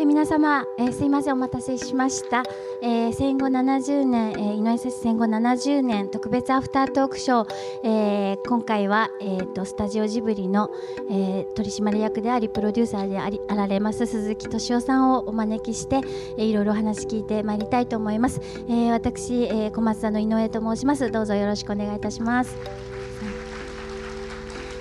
え皆様、えー、すいませんお待たせしました、えー、戦後70年、えー、井上節戦後70年特別アフタートークショー、えー、今回は、えーと、スタジオジブリの、えー、取締役でありプロデューサーでありあられます鈴木敏夫さんをお招きして、えー、いろいろお話聞いてまいりたいと思います、えー、私、えー、小松座の井上と申します。どうぞよろしくお願いいたします。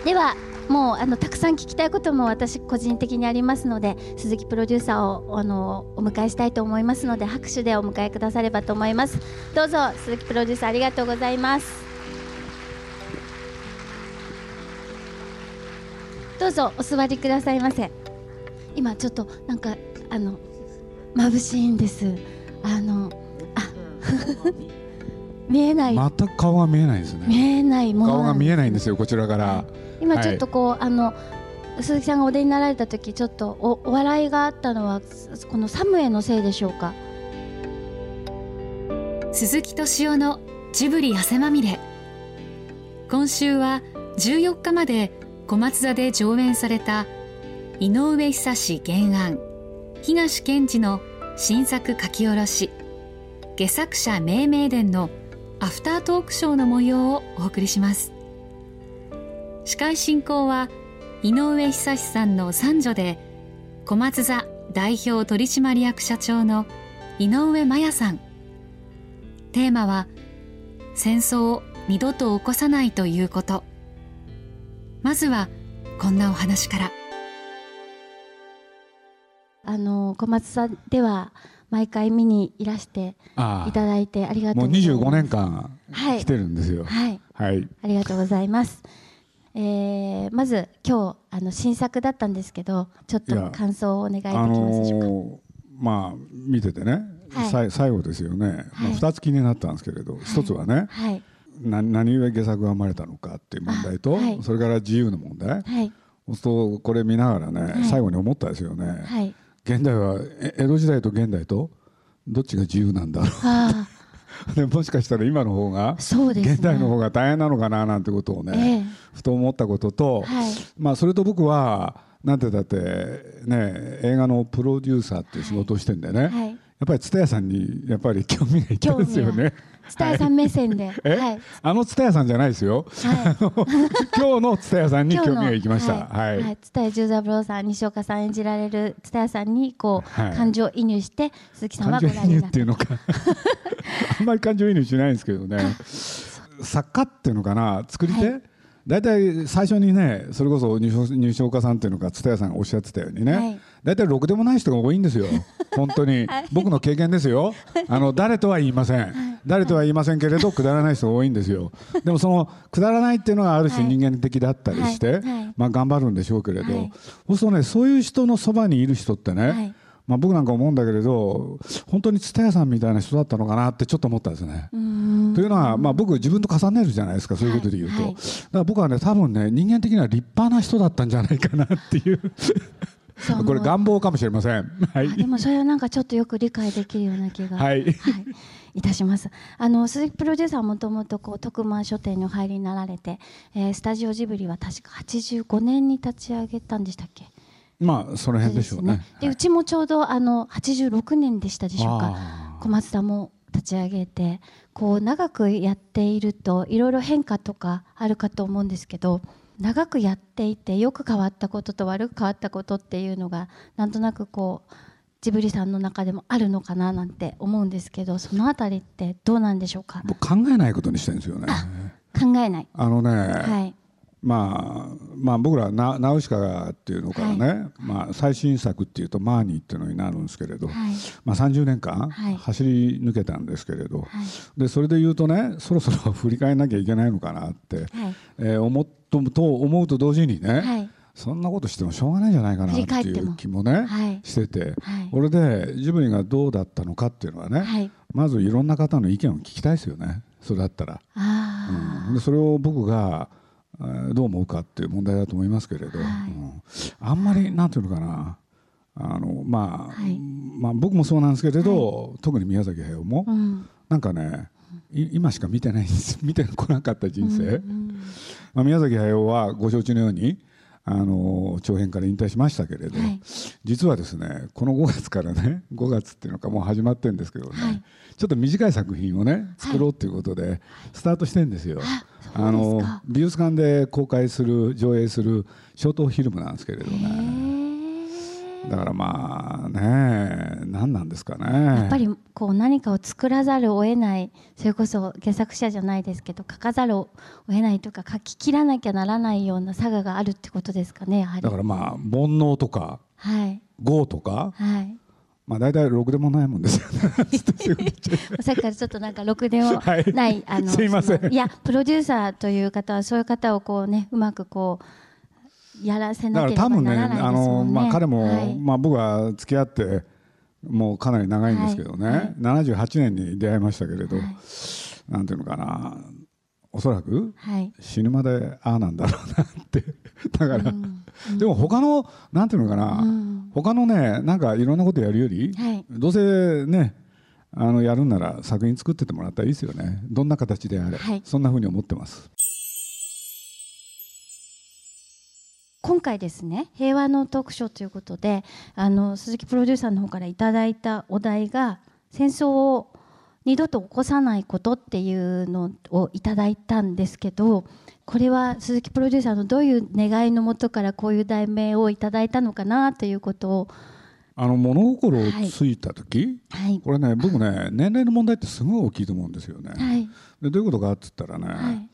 ではもうあのたくさん聞きたいことも私個人的にありますので鈴木プロデューサーをあのお迎えしたいと思いますので拍手でお迎えくださればと思います。どうぞ鈴木プロデューサーありがとうございます。どうぞお座りくださいませ。今ちょっとなんかあの眩しいんです。あのあ 見えない。全く顔が見えない。ですね見えないもの顔が見えないんですよこちらから、はい今ちょっとこう、はい、あの鈴木さんがお出になられた時ちょっとおお笑いがあったのはこのサムエのせいでしょうか？鈴木敏夫のジブリ汗まみれ。今週は14日まで小松座で上演された井上久志原案。東健治の新作書き下ろし。下作者命名伝のアフタートークショーの模様をお送りします司会進行は井上久志さんの三女で小松座代表取締役社長の井上真也さん。テーマは戦争を二度と起こさないということ。まずはこんなお話から。あの小松座では毎回見にいらしていただいてありがとうございます。もう25年間来てるんですよ。はい、はい、ありがとうございますえー、まず今日あの新作だったんですけどちょっと感想をお願いできますでしょうか、あのー、まあ見ててね、はい、最後ですよね、はい、まあ、2つ気になったんですけれど、はい、1つはね、はい、な何故下作が生まれたのかっていう問題と、はい、それから自由の問題、はい、そうするとこれ見ながらね、最後に思ったですよね、はい、現代は江戸時代と現代とどっちが自由なんだろう？で もしかしたら今の方が、ね、現代の方が大変なのかななんてことをね、えー、ふと思ったことと、はい、まあそれと僕はなんてだってね映画のプロデューサーっていう仕事をしてんでね、はい、やっぱり蔦屋さんにやっぱり興味がいったんですよね。蔦屋さん目線で、はい、あの蔦屋さんじゃないですよ、はい、今日の蔦屋さんに興味がいきました。はい。蔦屋十三郎さん西岡さん演じられる蔦屋さんにこう、はい、感情移入して鈴木さんはご覧になって。いうのか。あんまり感情移入しないんですけどね。作家っていうのかな？作り手、はい。大体最初にねそれこそ入賞家さんっていうのか蔦屋さんがおっしゃってたようにね、はい、大体ろくでもない人が多いんですよ。本当に、はい、僕の経験ですよ。あの誰とは言いません、はい、誰とは言いませんけれどくだらない人が多いんですよ。でもそのくだらないっていうのがある種人間的だったりして、まあ頑張るんでしょうけれど、そうするとねそういう人のそばにいる人ってね、まあ、僕なんか思うんだけれど本当に蔦屋さんみたいな人だったのかなってちょっと思ったんですね。というのは、まあ、僕自分と重ねるじゃないですかそういうことで言うと、はい。はい、だから僕はね多分ね人間的には立派な人だったんじゃないかなっていうこれ願望かもしれません、はい、でもそれはなんかちょっとよく理解できるような気が、はい、はい、いたします。あの鈴木プロデューサーはもともとこう徳間書店にお入りになられて、えー、スタジオジブリは確か85年に立ち上げたんでしたっけ？まあその辺でしょうね。で、ね、うちもちょうどあの86年でしたでしょうか。小松田も立ち上げてこう長くやっているといろいろ変化とかあるかと思うんですけど長くやっていてよく変わったことと悪く変わったことっていうのがなんとなくこうジブリさんの中でもあるのかななんて思うんですけどそのあたりってどうなんでしょうか？考えないことにしてるんですよね。考えない。あのね、はい、まあ、まあ僕らナナウシカっていうのからね、はい、まあ、最新作っていうとマーニーっていうのになるんですけれど、はい、まあ、30年間走り抜けたんですけれど、はい、でそれで言うとねそろそろ振り返らなきゃいけないのかなって、はい。えー、思っとと思うと同時にね、そんなことしてもしょうがないんじゃないかなっていう気もね、してて、これでジブリがどうだったのかっていうのはね、まずいろんな方の意見を聞きたいですよねそれだったら。うん、でそれを僕がどう思うかっていう問題だと思いますけれど、はい。うん、あんまりなんていうのかな。あの、まあ、はい、まあ僕もそうなんですけれど、はい、特に宮崎駿も、うん、なんかね今しか見てないんです。見てこなかった人生、うんうん、まあ、宮崎駿はご承知のようにあの長編から引退しましたけれど、はい、実はですねこの5月からね 5月っていうのかもう始まってるんですけどね、はい、ちょっと短い作品をね作ろうということでスタートしてるんですよ。あの美術館で公開する上映するショートフィルムなんですけれどね。だからまあね何なんですかね。やっぱりこう何かを作らざるを得ないそれこそ原作者じゃないですけど書かざるを得ないとか書き切らなきゃならないような佐賀があるってことですかねやはり。だからまあ煩悩とか、はい、業とか、はいまあ大体ろくでもないもんですよね。さっきからちょっとなんかろくでもない、はい、あのすいません。いやプロデューサーという方はそういう方をこうねうまくこうやらせなければならないですもんね。あのまあ彼も、はい、まあ僕は付き合ってもうかなり長いんですけどね、はい。はい、78年に出会いましたけれど、はい、なんていうのかなおそらく死ぬまでああなんだろうなって。だから、うん。うん、でも他のなんていうのかな、うん、他のねなんかいろんなことやるより、はい、どうせねあのやるんなら作品作っててもらったらいいですよね。どんな形であれ、はい、そんなふうに思ってます。今回ですね平和のトークショーということであの鈴木プロデューサーの方からいただいたお題が戦争を二度と起こさないことっていうのをいただいたんですけどこれは鈴木プロデューサーのどういう願いのもとからこういう題名をいただいたのかなということをあの物心をついた時、はい、これね僕ね年齢の問題ってすごい大きいと思うんですよね。はい、でどういうことかって言ったらね、はい。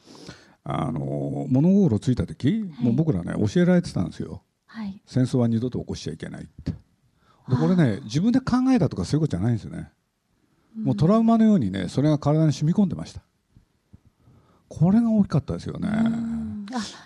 あの物心ついた時、はい、もう僕らね教えられてたんですよ、はい、戦争は二度と起こしちゃいけないって。でこれね自分で考えたとかそういうことじゃないんですよね、うん、もうトラウマのようにねそれが体に染み込んでました。これが大きかったですよね、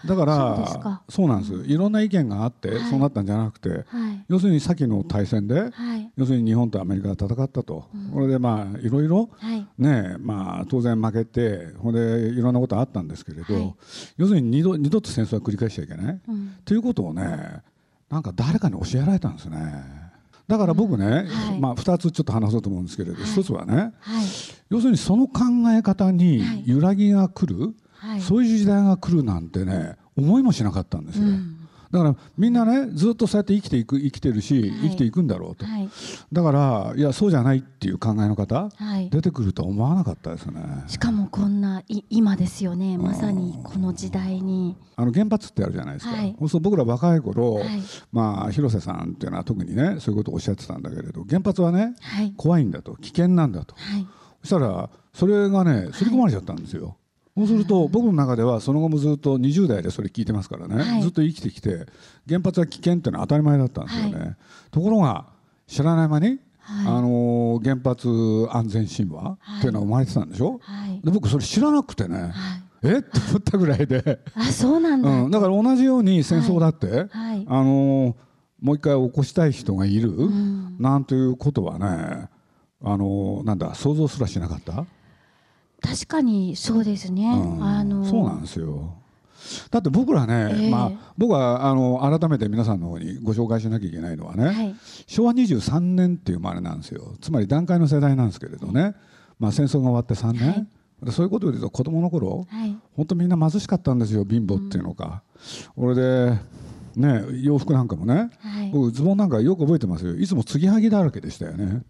だからそうなんですいろんな意見があって、そうなったんじゃなくて、要するに先の大戦で、要するに日本とアメリカが戦ったと、これでまあいろいろ、ねまあ、当然負けてほんでいろんなことあったんですけれど、要するに二度二度と戦争は繰り返しちゃいけない、ということをねなんか誰かに教えられたんですね。だから僕ね、はい、まあ、2つちょっと話そうと思うんですけれど、はい、1つはね、はい、要するにその考え方に揺らぎが来る、そういう時代が来るなんてね思いもしなかったんですよ。うんだからみんなねずっとそうやって生きていく生きてるし、生きていくんだろうと、はい、だからいやそうじゃないっていう考えの方、はい、出てくるとは思わなかったですね。しかもこんない今ですよねまさにこの時代に。あの原発ってあるじゃないですか、はい、そう僕ら若い頃、はい、まあ広瀬さんっていうのは特にねそういうことをおっしゃってたんだけれど原発はね、怖いんだと危険なんだと、そしたらそれがね刷り込まれちゃったんですよ、そうすると僕の中ではその後もずっと20代でそれ聞いてますからね、はい、ずっと生きてきて原発は危険っていうのは当たり前だったんですよね、はい、ところが知らない間に、はい、あの原発安全神話っていうのは生まれてたんでしょ、で僕それ知らなくてね、え？って思ったぐらいで。あそうなんだ、うん、だから同じように戦争だって、あのもう一回起こしたい人がいる、うん、なんていうことはねあのなんだ想像すらしなかった？確かにそうですね、うん、あのそうなんですよ。だって僕らね、えー、まあ、僕はあの改めて皆さんの方にご紹介しなきゃいけないのはね、はい、昭和23年っていうまれなんですよ。つまり団塊の世代なんですけれどね、まあ、戦争が終わって3年、はい、そういうことで言うと子供の頃、はい、本当みんな貧しかったんですよ貧乏っていうのか、うん、俺でね洋服なんかもね、僕ズボンなんかよく覚えてますよ。いつも継ぎはぎだらけでしたよね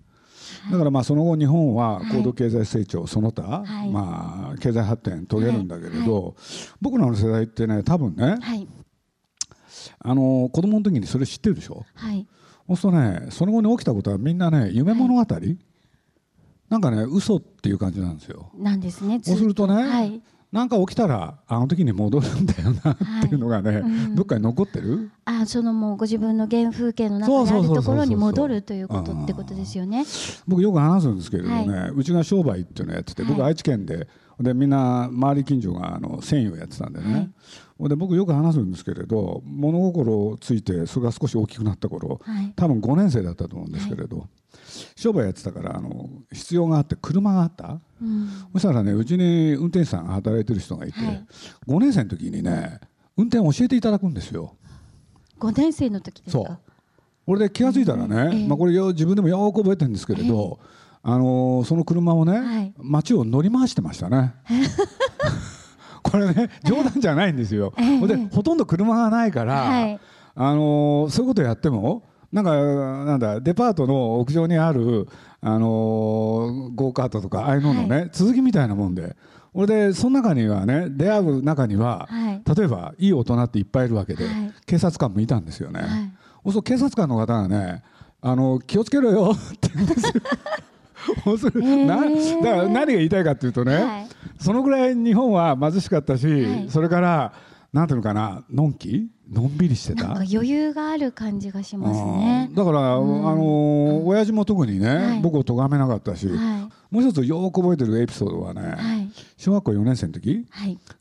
だからまあその後日本は高度経済成長その他、はい、まあ経済発展遂げるんだけれど、はい、僕らの世代ってね多分ね、はい、あの子供の時にそれ知ってるでしょ、はい、そうするとねその後に起きたことはみんなね夢物語、はい、なんかね嘘っていう感じなんですよ。なんですね。そうするとね、はい、なんか起きたらあの時に戻るんだよなっていうのがね、はい。うん、どっかに残ってる？あそのもうご自分の原風景の中にあるところに戻るということってことですよね。僕よく話すんですけれどね、はい、うちが商売っていうのをやってて僕愛知県ででみんな周り近所があの繊維をやってたんでね、はい、で僕よく話すんですけれど物心ついてそれが少し大きくなった頃、はい、多分5年生だったと思うんですけれど、商売やってたからあの必要があって車があった、うん、そしたらねうちに運転手さんが働いてる人がいて、はい、5年生の時にね運転教えていただくんですよ。5年生の時ですか？そう。俺で気が付いたらね、えー、まあ、これ自分でもよく覚えてるんですけれど、えー、あのー、その車をね、はい、街を乗り回してましたね。これね冗談じゃないんですよ。でほとんど車がないから、はい、あのそういうことやってもなんかなんだデパートの屋上にあるあのゴーカートとかああいうののね、はい、続きみたいなもんで。俺でその中にはね出会う中には、はい、例えばいい大人っていっぱいいるわけで、はい、警察官もいたんですよね、はい、そう警察官の方がねあの気をつけろよ って言うんですよ。なだから何が言いたいかっていうとね、はい、そのぐらい日本は貧しかったし、はい、それからなんていうのかなのんき？のんびりしてた？余裕がある感じがしますね。だから、うん、あの親父も特にね、はい、僕を咎めなかったし、もう一つよく覚えてるエピソードはね、小学校4年生の時、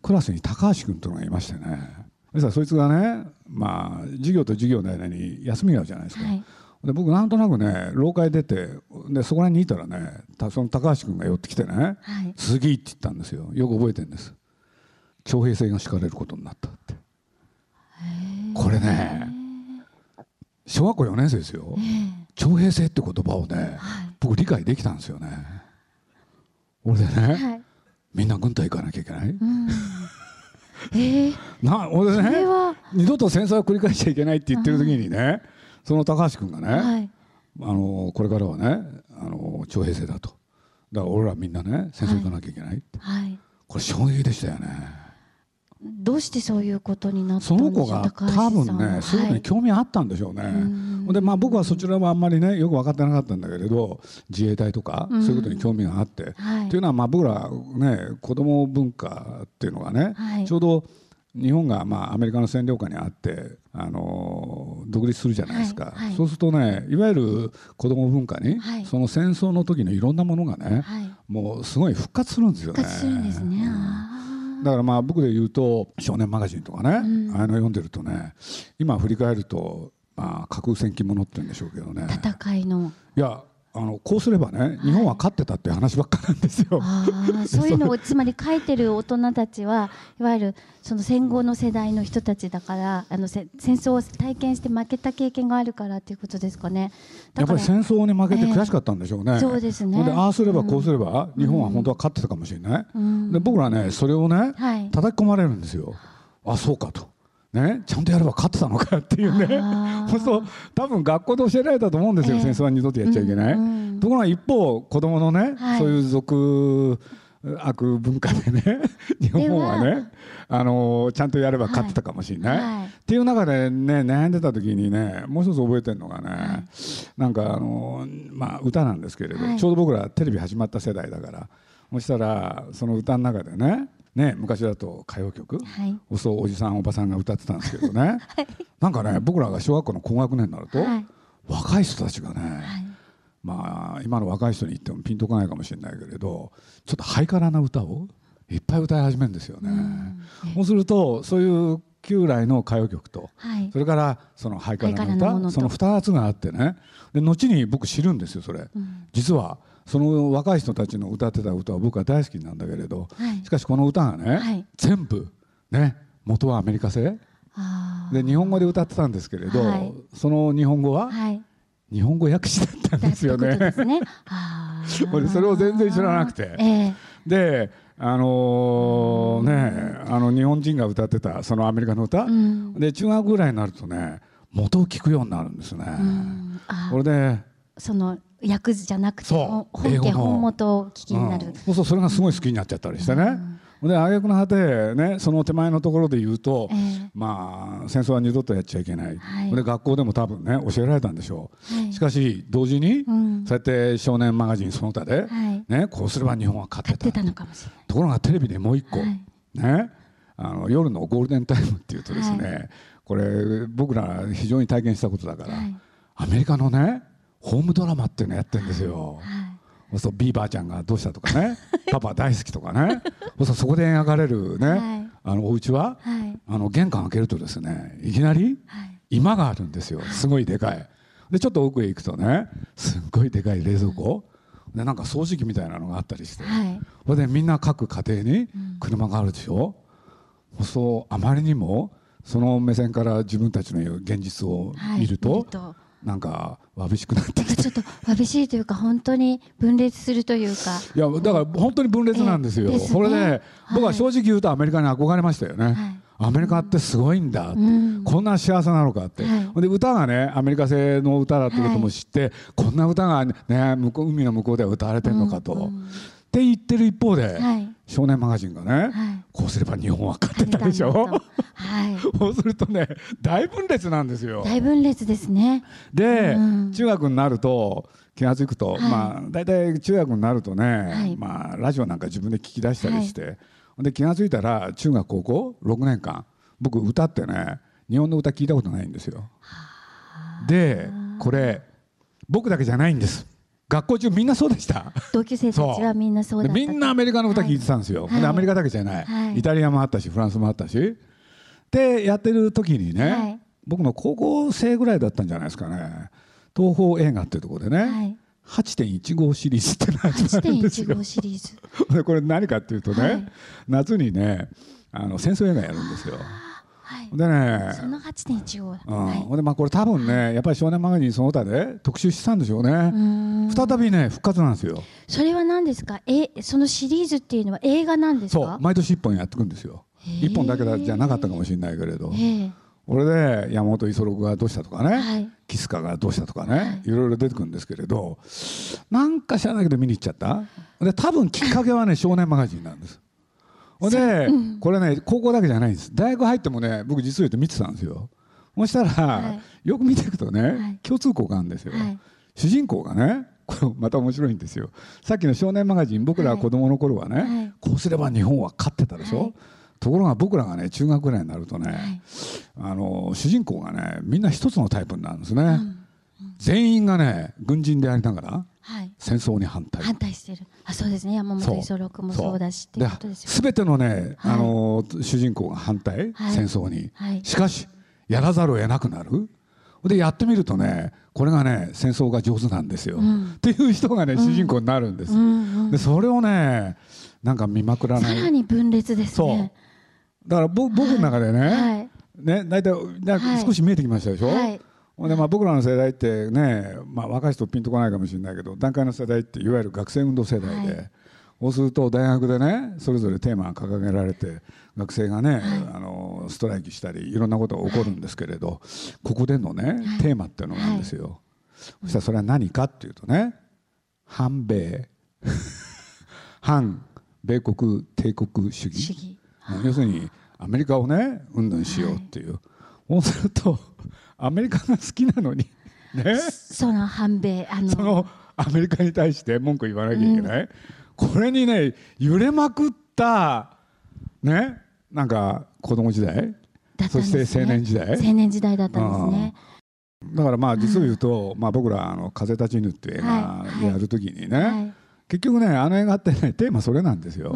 クラスに高橋君というのがいましてね。そいつがねまあ授業と授業の間に休みがあるじゃないですか、で僕なんとなくね廊下へ出てでそこらにいたらねその高橋君が寄ってきてね「はい、鈴木」って言ったんですよ。よく覚えてるんです徴兵制が敷かれることになったってこれね小学校4年生ですよ。徴兵制って言葉をね、はい、僕理解できたんですよね。俺でね、はい、みんな軍隊行かなきゃいけない、うん。えー、な俺でね二度と戦争を繰り返しちゃいけないって言ってる時にね、その高橋君がね、はい、あのこれからはねあの徴兵制だと。だから俺らみんなね戦争行かなきゃいけないって、はい、これ衝撃でしたよねどうしてそういうことになったんでしょうその子が多分ねそういうのに興味あったんでしょうね、はい、でまあ僕はそちらはあんまりねよく分かってなかったんだけれど自衛隊とかそういうことに興味があって、はい、というのはまあ僕らね子供文化っていうのがね、はい、ちょうど日本がまあアメリカの占領下にあってあの独立するじゃないですか、そうするとねいわゆる子供文化に、はい、その戦争の時のいろんなものがね、もうすごい復活するんですよね。ねだからまあ僕で言うと「少年マガジン」とかね、うん、あの読んでるとね今振り返るとまあ架空戦記ものって言うんでしょうけどね。戦いの。いやあのこうすればね日本は勝ってたって話ばっかなんですよ。そういうのをつまり書いてる大人たちはいわゆるその戦後の世代の人たちだからあの戦争を体験して負けた経験があるからっていうことですかね。やっぱり戦争に負けて悔しかったんでしょうね。えー、そうですね。でああすればこうすれば、うん、日本は本当は勝ってたかもしれない。うん、で僕らねそれをね、はい、叩き込まれるんですよ。あそうかと。ね、ちゃんとやれば勝ってたのかっていうね。そう多分学校で教えられたと思うんですよ、えー、戦争は二度とやっちゃいけない。うんうんところが一方子供のね、はい、そういう俗悪文化でね 日本はねあのちゃんとやれば勝ってたかもしれない、はい、っていう中でね悩んでた時にねもう一つ覚えてるのがね、はい、なんかあのまあ歌なんですけれど、はい、ちょうど僕らテレビ始まった世代だからそしたらその歌の中でねね、昔だと歌謡曲、はい、そうおじさんおばさんが歌ってたんですけどね、はい、なんかね僕らが小学校の高学年になると、若い人たちがね、まあ今の若い人に言ってもピンとこないかもしれないけれどちょっとハイカラな歌をいっぱい歌い始めるんですよね。そうするとそういう旧来の歌謡曲と、はい、それからそのハイカラな歌その2つがあってね。で後に僕知るんですよそれ、うん、実はその若い人たちの歌ってた歌は僕は大好きなんだけれど、はい、しかしこの歌がね、はい、全部ね元はアメリカ製。で日本語で歌ってたんですけれど、その日本語は、日本語訳詞だったんですよね。ね。それを全然知らなくて、えー、であのー、ねあの日本人が歌ってたそのアメリカの歌、うん、で中学ぐらいになるとね元を聞くようになるんですね。これでその訳じゃなくて本家本元を聞きになる、うん、そうそうそれがすごい好きになっちゃったりしてね。うん。で挙句の果て、ね、その手前のところで言うと、えー、まあ、戦争は二度とやっちゃいけない、はい、で学校でも多分ね教えられたんでしょう、はい、しかし同時に、うん、そうやって少年マガジンその他で、はい、ね、こうすれば日本は勝ってた。ところがテレビでもう一個、ね、あの夜のゴールデンタイムっていうとですね、これ僕ら非常に体験したことだから、アメリカのねホームドラマっていうのやってるんですよ。そうビーバーちゃんがどうしたとかね。パパ大好きとかね。そうそこで描かれるね、はい、あのお家は、はい、あの玄関開けるとですねいきなり居間があるんですよ。すごいでかい。でちょっと奥へ行くとねすっごいでかい冷蔵庫、でなんか掃除機みたいなのがあったりして、はい、それでみんな各家庭に車があるでしょ、うん、そうあまりにもその目線から自分たちの現実を見ると、はい、なんかわびしくなってきて。ちょっとわびしいというか本当に分裂するというか。いやだから本当に分裂なんですよ、えー、これね、僕は正直言うとアメリカに憧れましたよね、はい。アメリカってすごいんだ、うん、こんな幸せなのかって、はい、で歌がねアメリカ製の歌だってことも知って、はい、こんな歌が、ね、向こう海の向こうでは歌われてるのかと、うんうん、って言ってる一方で、はい、少年マガジンがね、はい、こうすれば日本は勝ってたでしょ、はい、そうするとね大分裂なんですよ。大分裂ですね。で、うん、中学になると気が付くと、まあ大体中学になるとね、まあラジオなんか自分で聞き出したりして、で気が付いたら中学高校6年間僕歌ってね日本の歌聞いたことないんですよ。でこれ僕だけじゃないんです学校中みんなそうでした？同級生たちはみんなそうだみんなアメリカの歌聞いてたんですよ、はい、でアメリカだけじゃない、はい、イタリアもあったしフランスもあったし。でやってる時にね、はい、僕の高校生ぐらいだったんじゃないですかね。東宝映画っていうところでね、はい。8.15シリーズって始まるんですよ。シリーズ。これ何かっていうとね、はい、夏にねあの戦争映画やるんですよ。はい、でね、その8.15だ。うん、はい、でまあこれ多分ね、やっぱり少年マガジンその他で特集したんでしょうね。再びね復活なんですよ。それは何ですか？え、そのシリーズっていうのは映画なんですか？そう、毎年一本やっていくんですよ。一本だけじゃなかったかもしれないけれど。これで山本五十六がどうしたとかね、はい、キスカがどうしたとかね、はい、いろいろ出てくるんですけれど。なんか知らないけど見に行っちゃった。で多分きっかけはね少年マガジンなんですで、うん、これね高校だけじゃないんです。大学入ってもね僕実を言うと見てたんですよ。そしたら、はい、よく見ていくとね、共通項があるんですよ、主人公がねこれまた面白いんですよ。さっきの少年マガジン僕ら子供の頃はね、こうすれば日本は勝ってたでしょ、ところが僕らがね中学ぐらいになるとね、はい、あの主人公がねみんな一つのタイプになるんですね、うん。うん、全員がね軍人でありながら、はい、戦争に反対。反対してる。あそうですね。山本五十六もそうだしすよ全てのね、あの主人公が反対、戦争に、しかしやらざるを得なくなる。でやってみるとねこれがね戦争が上手なんですよ、うん、っていう人がね主人公になるんです、うんうん。うん、でそれをねなんか見まくらない。さらに分裂ですね。だから僕の中でね、はい、ね大体なんか少し見えてきましたでしょ、はいでまあ、僕らの世代ってね、まあ、若い人ピンとこないかもしれないけど段階の世代っていわゆる学生運動世代で、はい、そうすると大学でねそれぞれテーマが掲げられて学生がね、はい、あのストライキしたりいろんなことが起こるんですけれど、はい、ここでのね、テーマっていうのがあるんですよ、そしたらそれは何かっていうとね反米 反米国帝国主義。要するにアメリカをねうんぬんしようっていう、そうするとアメリカが好きなのに。ね。その反米あの。そのアメリカに対して文句言わなきゃいけない、うん、これにね揺れまくったね。なんか子供時代、ね、そして青年時代。青年時代だったんですね、だからまあ実を言うと、うん、まあ僕らあの風立ちぬっていう映画やるときにね、はい。はい、結局ねあの映画ってねテーマそれなんですよ。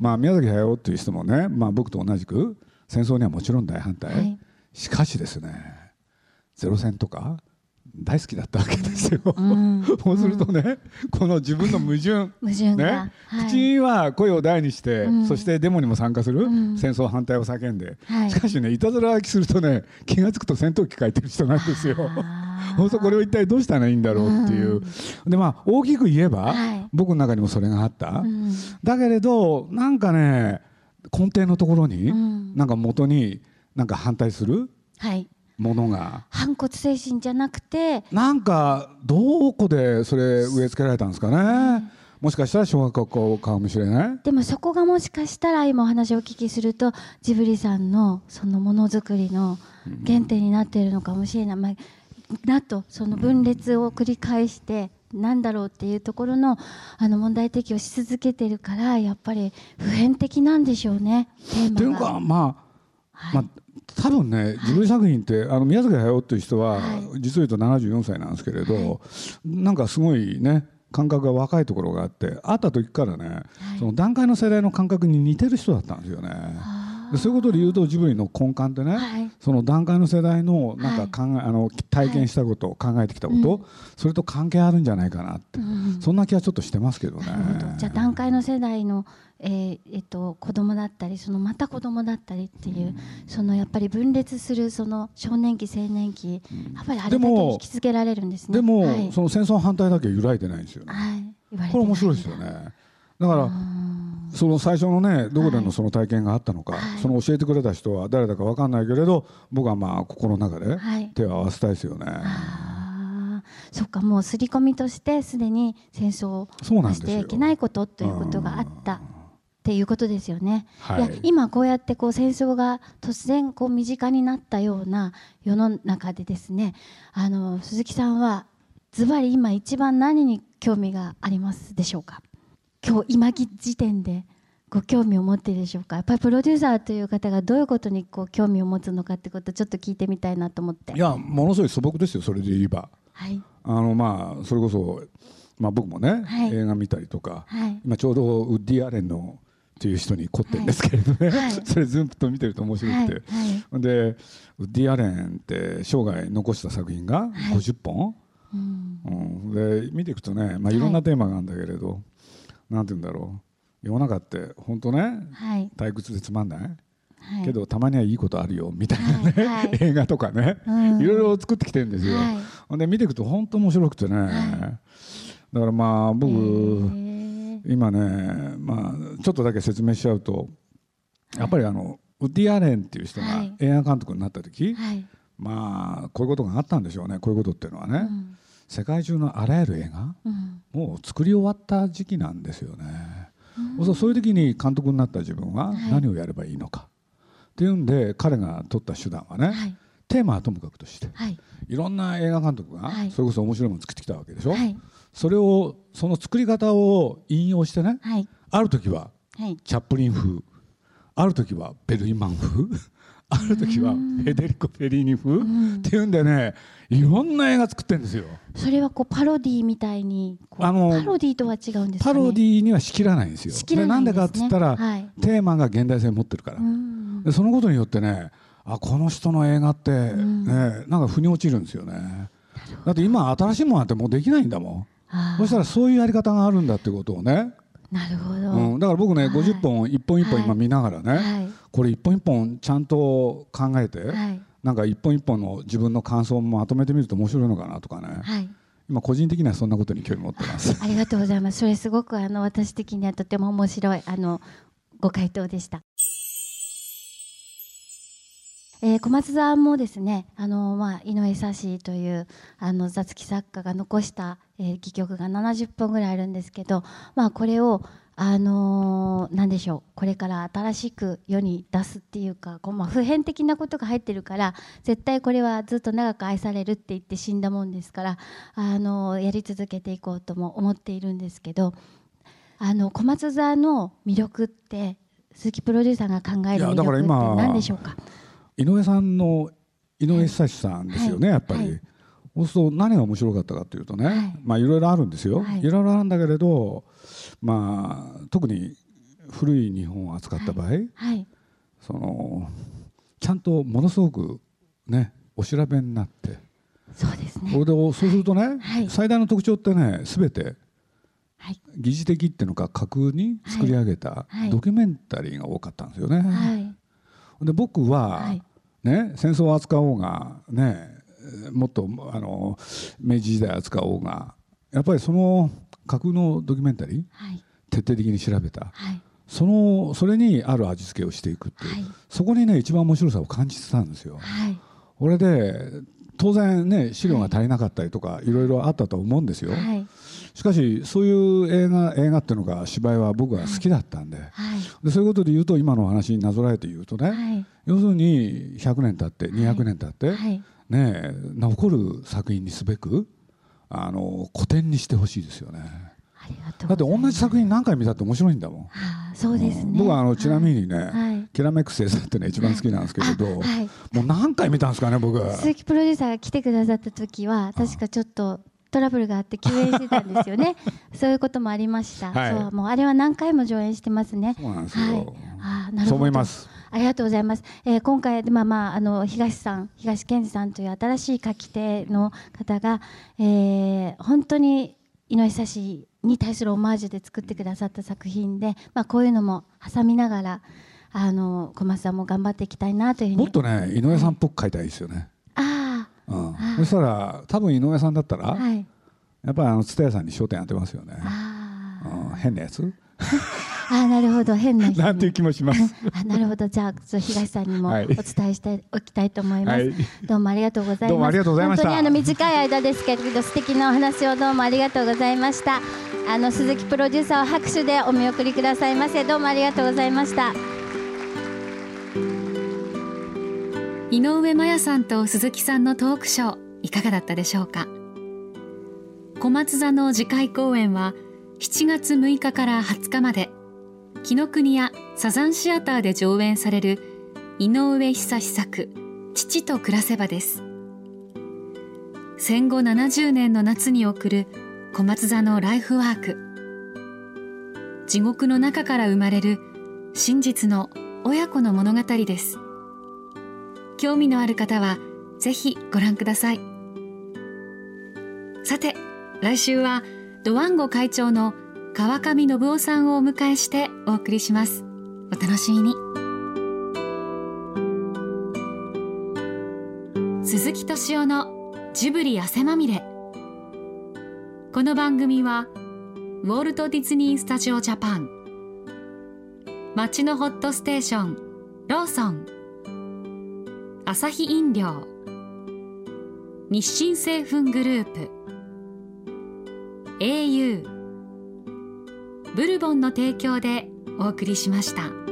まあ宮崎駿っていう人もね、まあ僕と同じく戦争にはもちろん大反対、はい、しかしですねゼロ戦とか大好きだったわけですよ、うん、そうするとね、この自分の矛盾 矛盾ね、はい、口には声を大にして、うん、そしてデモにも参加する、うん、戦争反対を叫んで、はい、しかしねいたずらするとね気が付くと戦闘機書いてる人なんですよ。そうするとこれを一体どうしたらいいんだろうっていう、でまあ大きく言えば、はい、僕の中にもそれがあった、だけれどなんかね根底のところに、なんか元になんか反対する、はいものが。反骨精神じゃなくてなんかどこでそれ植え付けられたんですかね、うん、もしかしたら小学校かもしれない。でもそこがもしかしたら今お話をお聞きするとジブリさんのそのものづくりの原点になっているのかもしれない、まあ、なとその分裂を繰り返してなんだろうっていうところのあの問題提起をし続けてるからやっぱり普遍的なんでしょうねテーマが。というかまあはい、まあ、多分ねジブリ作品って、あの宮崎駿っていう人は、実を言うと74歳なんですけれど、なんかすごいね感覚が若いところがあって会った時からね、その段階の世代の感覚に似てる人だったんですよね。でそういうことで言うとジブリの根幹ってね、はい、その段階の世代のなんか考え、はい、あの体験したこと、考えてきたこと、うん、それと関係あるんじゃないかなって、うん、そんな気はちょっとしてますけどね。じゃあ段階の世代のえーえっと、子供だったりそのまた子供だったりっていう、うん、そのやっぱり分裂するその少年期青年期、うん、やっぱりあれだけ引き付けられるんですね。でも、はい、その戦争反対だけ揺らいでないんですよね、はい、これ面白いですよね。だからその最初のねどこでのその体験があったのか、はい、その教えてくれた人は誰だか分かんないけれど僕はまあ心の中で手を合わせたいですよね。そっかもう刷り込みとしてすでに戦争をしてはいけないことということがあったっていうことですよね。はい、いや今こうやってこう戦争が突然こう身近になったような世の中でですねあの鈴木さんはズバリ今一番何に興味がありますでしょうか？今日今時点でご興味を持っているでしょうか？やっぱりプロデューサーという方がどういうことにこう興味を持つのかってことをちょっと聞いてみたいなと思って。いやものすごい素朴ですよそれで言えば、はい、あのまあそれこそ、まあ、僕もね、はい、映画見たりとか、はい、今ちょうどウッディ・アレンのっていう人に凝ってるんですけれどね、はい、それずっと見てると面白くて、はい、でウッディ・アレンって生涯残した作品が50本、うん、うん、で見ていくとね、まあ、いろんなテーマがあるんだけれど、なんて言うんだろう。世の中って本当ね、退屈でつまんない、はい、けどたまにはいいことあるよ。みたいなね、はい、映画とかね、うん、いろいろ作ってきてるんですよ、はい、で見ていくと本当面白くてね、だからまあ僕、今ね、まあ、ちょっとだけ説明しちゃうとやっぱりあのウッディ・アレンっていう人が映画監督になった時、まあこういうことがあったんでしょうね。こういうことっていうのはね、うん、世界中のあらゆる映画、うん、もう作り終わった時期なんですよね、うん、そういう時に監督になった自分は何をやればいいのか、はい、っていうんで彼が取った手段はね、はい、テーマはともかくとして、はい、いろんな映画監督がそれこそ面白いもの作ってきたわけでしょ、はい、それをその作り方を引用してね、はい、ある時はチャップリン風ある時はベルイマン風ある時はフェデリコ・フェリーニ風っていうんでねいろんな映画作ってるんですよ。それはこうパロディみたいにあのパロディとは違うんですか、ね、パロディにはしきらないんですよ。でなんでかっつったら、はい、テーマが現代性を持ってるから。でそのことによってねあこの人の映画って、ね、なんか腑に落ちるんですよね。だって今新しいものなんてもうできないんだもん。そしたらそういうやり方があるんだってことをねなるほど、うん、だから僕ね、はい、50本一本一本今見ながらね、はい、これ一本一本ちゃんと考えて、はい、なんか一本一本の自分の感想をまとめてみると面白いのかなとかね、はい、今個人的にはそんなことに興味持ってます。ありがとうございます。それすごくあの私的にはとても面白いあのご回答でした。えー、小松沢もですねあの、まあ、井上久志というあの雑記作家が残した、えー、戯曲が70本ぐらいあるんですけど、まあ、これをあのー、何でしょうこれから新しく世に出すっていうかこう、まあ、普遍的なことが入ってるから絶対これはずっと長く愛されるって言って死んだもんですから、あのー、やり続けていこうとも思っているんですけどあの小松沢の魅力って鈴木プロデューサーが考える魅力って何でしょうか？井上さんの井上久志さんですよね、はい、やっぱり、はい、そうすると何が面白かったかというとね、はい、まあいろいろあるんですよ、はい、ろいろあるんだけれどまあ特に古い日本を扱った場合、そのちゃんとものすごくねお調べになって。そうですね。それでそうするとね、最大の特徴ってね全て疑似的っていうのか架空に作り上げたドキュメンタリーが多かったんですよね。で僕は、ね、戦争を扱おうが、ね、もっとあの明治時代扱おうがやっぱりその架空のドキュメンタリー、はい、徹底的に調べた、はい、そのそれにある味付けをしていくっていう、はい、そこにね一番面白さを感じてたんですよ。はい、これで当然ね資料が足りなかったりとか、い。ろいろあったと思うんですよ。しかしそういう映画映画っていうのが芝居は僕は好きだったんで。はい、でそういうことで言うと今の話になぞらえて言うとね、はい、要するに100年経って200年経って、はい、ね、残る作品にすべくあの古典にしてほしいですよね。だって同じ作品何回見たって面白いんだもん。はあ、そうですね。僕はあのちなみにね、はい、キラメック星座ってね一番好きなんですけれど、はい、もう何回見たんですかね僕。鈴木プロデューサーが来てくださった時は確かちょっとトラブルがあって休演してたんですよね。そういうこともありました、はい、そうもうあれは何回も上演してますね。そうなんですよ、はい、あなるほど。そう思いますありがとうございます。えー、今回まあまああの東さん、東健二さんという新しい書き手の方が、えー、本当に井上久志に対するオマージュで作ってくださった作品で、まあこういうのも挟みながら。あの小松さんも頑張っていきたいなというもっとね井上さんっぽく書いたらいいですよね、ああ、うん、そしたら多分井上さんだったら、はい、やっぱりあの蔦屋さんに焦点当てますよね。あ、うん、変なやつ？あなるほど。変ななんていう気もします。あなるほど。じゃあ東さんにもお伝えしておきたいと思います、はい、どうもありがとうございます。どうもありがとうございました。本当にあの短い間ですけれど素敵なお話をどうもありがとうございましたあの鈴木プロデューサーを拍手でお見送りくださいませ。どうもありがとうございました。井上麻也さんと鈴木さんのトークショーいかがだったでしょうか。小松座の次回公演は7月6日から20日まで紀ノ国屋サザンシアターで上演される井上久志作父と暮らせばです。戦後70年の夏に送る小松座のライフワーク。地獄の中から生まれる真実の親子の物語です。興味のある方はぜひご覧ください。さて来週はドワンゴ会長の川上信夫さんをお迎えしてお送りします。お楽しみに。鈴木敏夫のジブリ汗まみれ。この番組はウォルト・ディズニー・スタジオ・ジャパン。街のホットステーションローソン。アサヒ飲料。日清製粉グループ。au ブルボンの提供でお送りしました。